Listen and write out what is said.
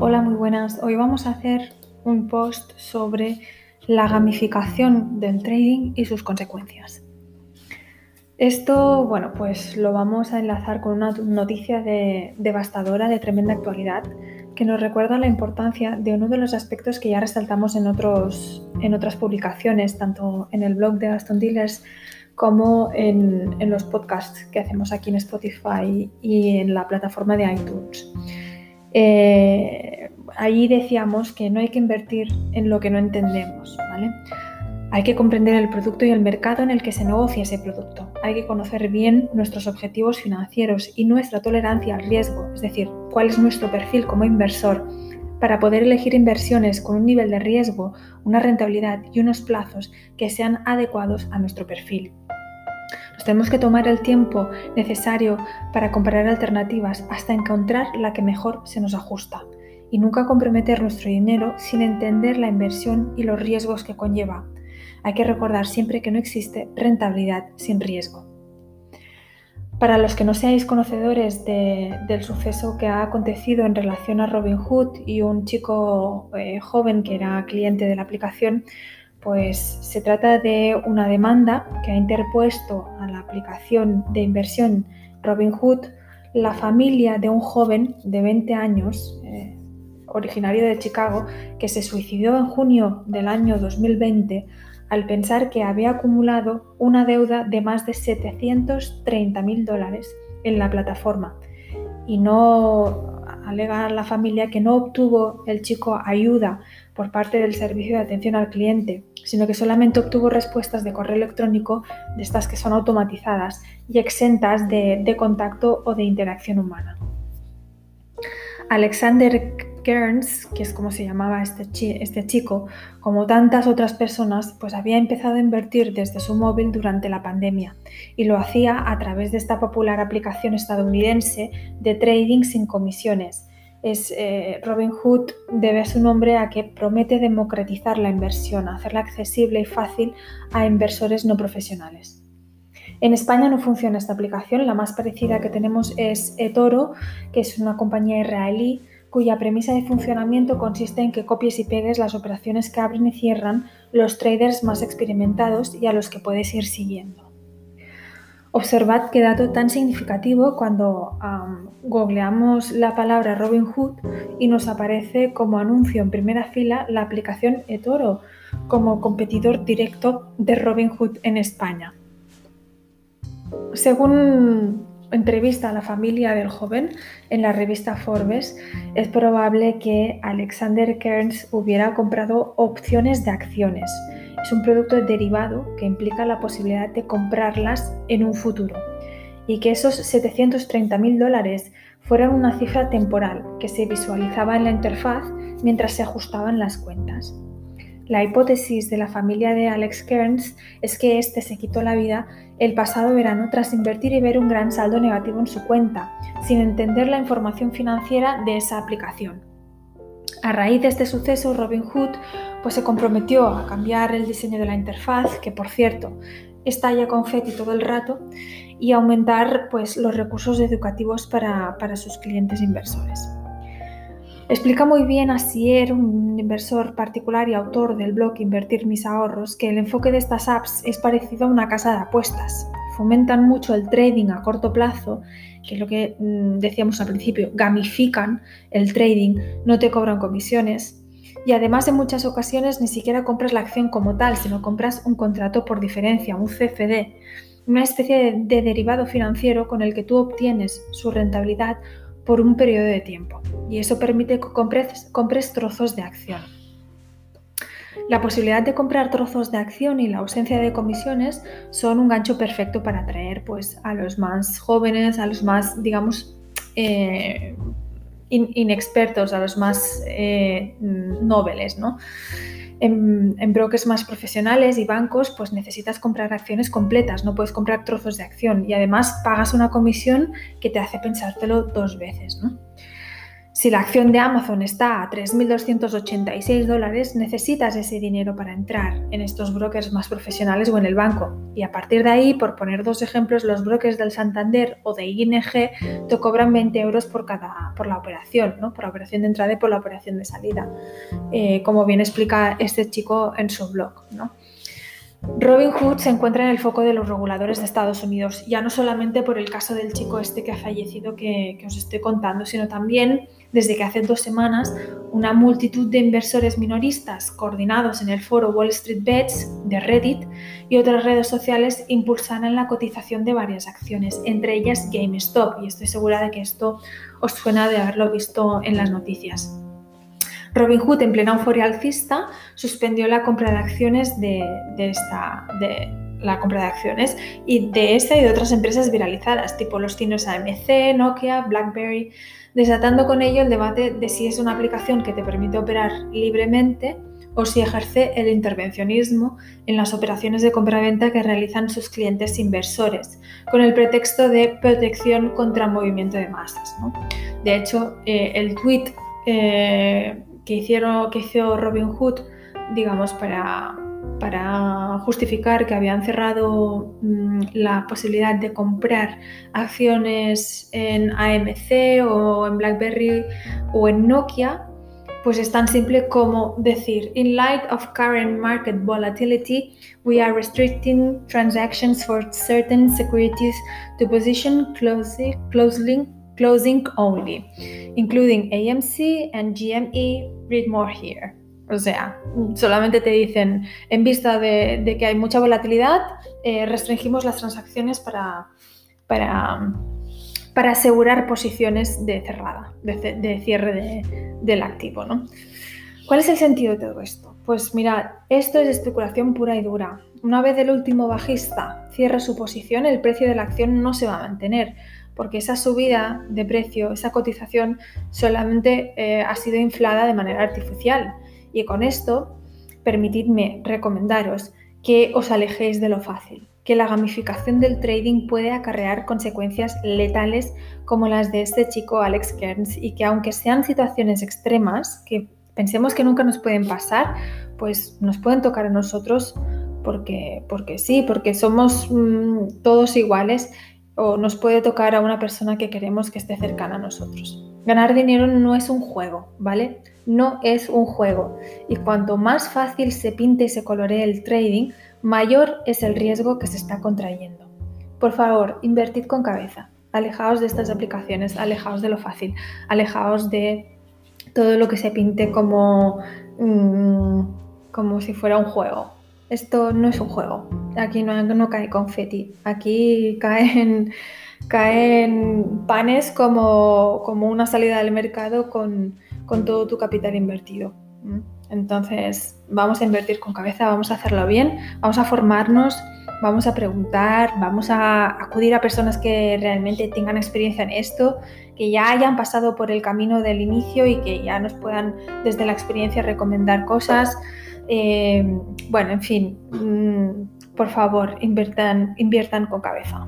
Hola, muy buenas. Hoy vamos a hacer un post sobre la gamificación del trading y sus consecuencias. Esto, bueno, pues lo vamos a enlazar con una noticia devastadora de tremenda actualidad que nos recuerda la importancia de uno de los aspectos que ya resaltamos en, otros, en otras publicaciones, tanto en el blog de Aston Dealers como en los podcasts que hacemos aquí en Spotify y en la plataforma de iTunes. Eh, ahí decíamos que no hay que invertir en lo que no entendemos, ¿vale? Hay que comprender el producto y el mercado en el que se negocia ese producto. Hay que conocer bien nuestros objetivos financieros y nuestra tolerancia al riesgo, es decir, cuál es nuestro perfil como inversor, para poder elegir inversiones con un nivel de riesgo, una rentabilidad y unos plazos que sean adecuados a nuestro perfil. Nos tenemos que tomar el tiempo necesario para comparar alternativas hasta encontrar la que mejor se nos ajusta y nunca comprometer nuestro dinero sin entender la inversión y los riesgos que conlleva. Hay que recordar siempre que no existe rentabilidad sin riesgo. Para los que no seáis conocedores del suceso que ha acontecido en relación a Robinhood y un chico eh, joven que era cliente de la aplicación, pues se trata de una demanda que ha interpuesto a la aplicación de inversión Robinhood la familia de un joven de 20 años, eh, originario de Chicago, que se suicidó en junio del año 2020 al pensar que había acumulado una deuda de más de 730 mil dólares en la plataforma. Y no alega la familia que no obtuvo el chico ayuda por parte del servicio de atención al cliente, sino que solamente obtuvo respuestas de correo electrónico de estas que son automatizadas y exentas de, contacto o de interacción humana. Alexander Kearns, que es como se llamaba este, este, chico, como tantas otras personas, pues había empezado a invertir desde su móvil durante la pandemia y lo hacía a través de esta popular aplicación estadounidense de trading sin comisiones, es eh, Robinhood debe su nombre a que promete democratizar la inversión, hacerla accesible y fácil a inversores no profesionales. En España no funciona esta aplicación, la más parecida que tenemos es eToro, que es una compañía israelí cuya premisa de funcionamiento consiste en que copies y pegues las operaciones que abren y cierran los traders más experimentados y a los que puedes ir siguiendo. Observad qué dato tan significativo cuando googleamos la palabra Robinhood y nos aparece como anuncio en primera fila la aplicación eToro como competidor directo de Robinhood en España. Según entrevista a la familia del joven en la revista Forbes, es probable que Alexander Kearns hubiera comprado opciones de acciones es un producto derivado que implica la posibilidad de comprarlas en un futuro y que esos 730 mil dólares fueran una cifra temporal que se visualizaba en la interfaz mientras se ajustaban las cuentas. La hipótesis de la familia de Alex Kearns es que éste se quitó la vida el pasado verano tras invertir y ver un gran saldo negativo en su cuenta, sin entender la información financiera de esa aplicación. A raíz de este suceso, Robinhood pues, se comprometió a cambiar el diseño de la interfaz, que por cierto estalla confeti todo el rato, y aumentar pues, los recursos educativos para, para sus clientes inversores. Explica muy bien a Sier, un inversor particular y autor del blog Invertir mis ahorros, que el enfoque de estas apps es parecido a una casa de apuestas. Fomentan mucho el trading a corto plazo que es lo que mm, decíamos al principio, gamifican el trading, no te cobran comisiones. Y además en muchas ocasiones ni siquiera compras la acción como tal, sino compras un contrato por diferencia, un CFD, una especie de, derivado financiero con el que tú obtienes su rentabilidad por un periodo de tiempo. Y eso permite que compres trozos de acción. La posibilidad de comprar trozos de acción y la ausencia de comisiones son un gancho perfecto para atraer pues, a los más jóvenes, a los más, digamos, eh, inexpertos, a los más eh, nobles. ¿no? En, en, brokers más profesionales y bancos, pues necesitas comprar acciones completas, no puedes comprar trozos de acción y además pagas una comisión que te hace pensártelo dos veces. ¿no? Si la acción de Amazon está a 3.286 dólares, necesitas ese dinero para entrar en estos brokers más profesionales o en el banco. Y a partir de ahí, por poner dos ejemplos, los brokers del Santander o de ING te cobran 20 euros por, cada, por la operación, ¿no? por la operación de entrada y por la operación de salida, eh, como bien explica este chico en su blog. ¿no? Robinhood se encuentra en el foco de los reguladores de Estados Unidos, ya no solamente por el caso del chico este que ha fallecido que, os estoy contando, sino también desde que hace dos semanas una multitud de inversores minoristas coordinados en el foro Wall Street Bets de Reddit y otras redes sociales impulsaron la cotización de varias acciones, entre ellas GameStop, y estoy segura de que esto os suena de haberlo visto en las noticias. Robinhood, en plena euforia alcista, suspendió la compra de acciones de, esta, de la compra de acciones y de esta y de otras empresas viralizadas, tipo los chinos AMC, Nokia, BlackBerry, desatando con ello el debate de si es una aplicación que te permite operar libremente o si ejerce el intervencionismo en las operaciones de compra-venta que realizan sus clientes inversores, con el pretexto de protección contra movimiento de masas. De hecho, eh, el tweet que, hizo Robin Hood, digamos, para, para justificar que habían cerrado mm, la posibilidad de comprar acciones en AMC o en BlackBerry o en Nokia, pues es tan simple como decir, in light of current market volatility, we are restricting transactions for certain securities to position closely, closely closing only, including AMC and GME, read more here. O sea, solamente te dicen, en vista de, que hay mucha volatilidad, eh, restringimos las transacciones para, para, asegurar posiciones de cerrada, de, cierre del activo. ¿no? ¿Cuál es el sentido de todo esto? Pues mirad, esto es especulación pura y dura. Una vez el último bajista cierre su posición, el precio de la acción no se va a mantener, porque esa subida de precio, esa cotización solamente eh, ha sido inflada de manera artificial. Y con esto, permitidme recomendaros que os alejéis de lo fácil, que la gamificación del trading puede acarrear consecuencias letales como las de este chico Alex Kearns y que aunque sean situaciones extremas, que pensemos que nunca nos pueden pasar, pues nos pueden tocar a nosotros porque, porque sí, porque somos mm, todos iguales o nos puede tocar a una persona que queremos que esté cercana a nosotros. Ganar dinero no es un juego, ¿vale? No es un juego. Y cuanto más fácil se pinte y se coloree el trading, mayor es el riesgo que se está contrayendo. Por favor, invertid con cabeza. Alejaos de estas aplicaciones, alejaos de lo fácil, alejaos de todo lo que se pinte como, mm, como si fuera un juego. Esto no es un juego. Aquí no, no cae confeti. Aquí caen, caen panes como, como una salida del mercado con, todo tu capital invertido. Entonces, vamos a invertir con cabeza, vamos a hacerlo bien, vamos a formarnos, vamos a preguntar, vamos a acudir a personas que realmente tengan experiencia en esto, que ya hayan pasado por el camino del inicio y que ya nos puedan desde la experiencia recomendar cosas. Eh, bueno, en fin, mm, por favor, inviertan, inviertan con cabeza.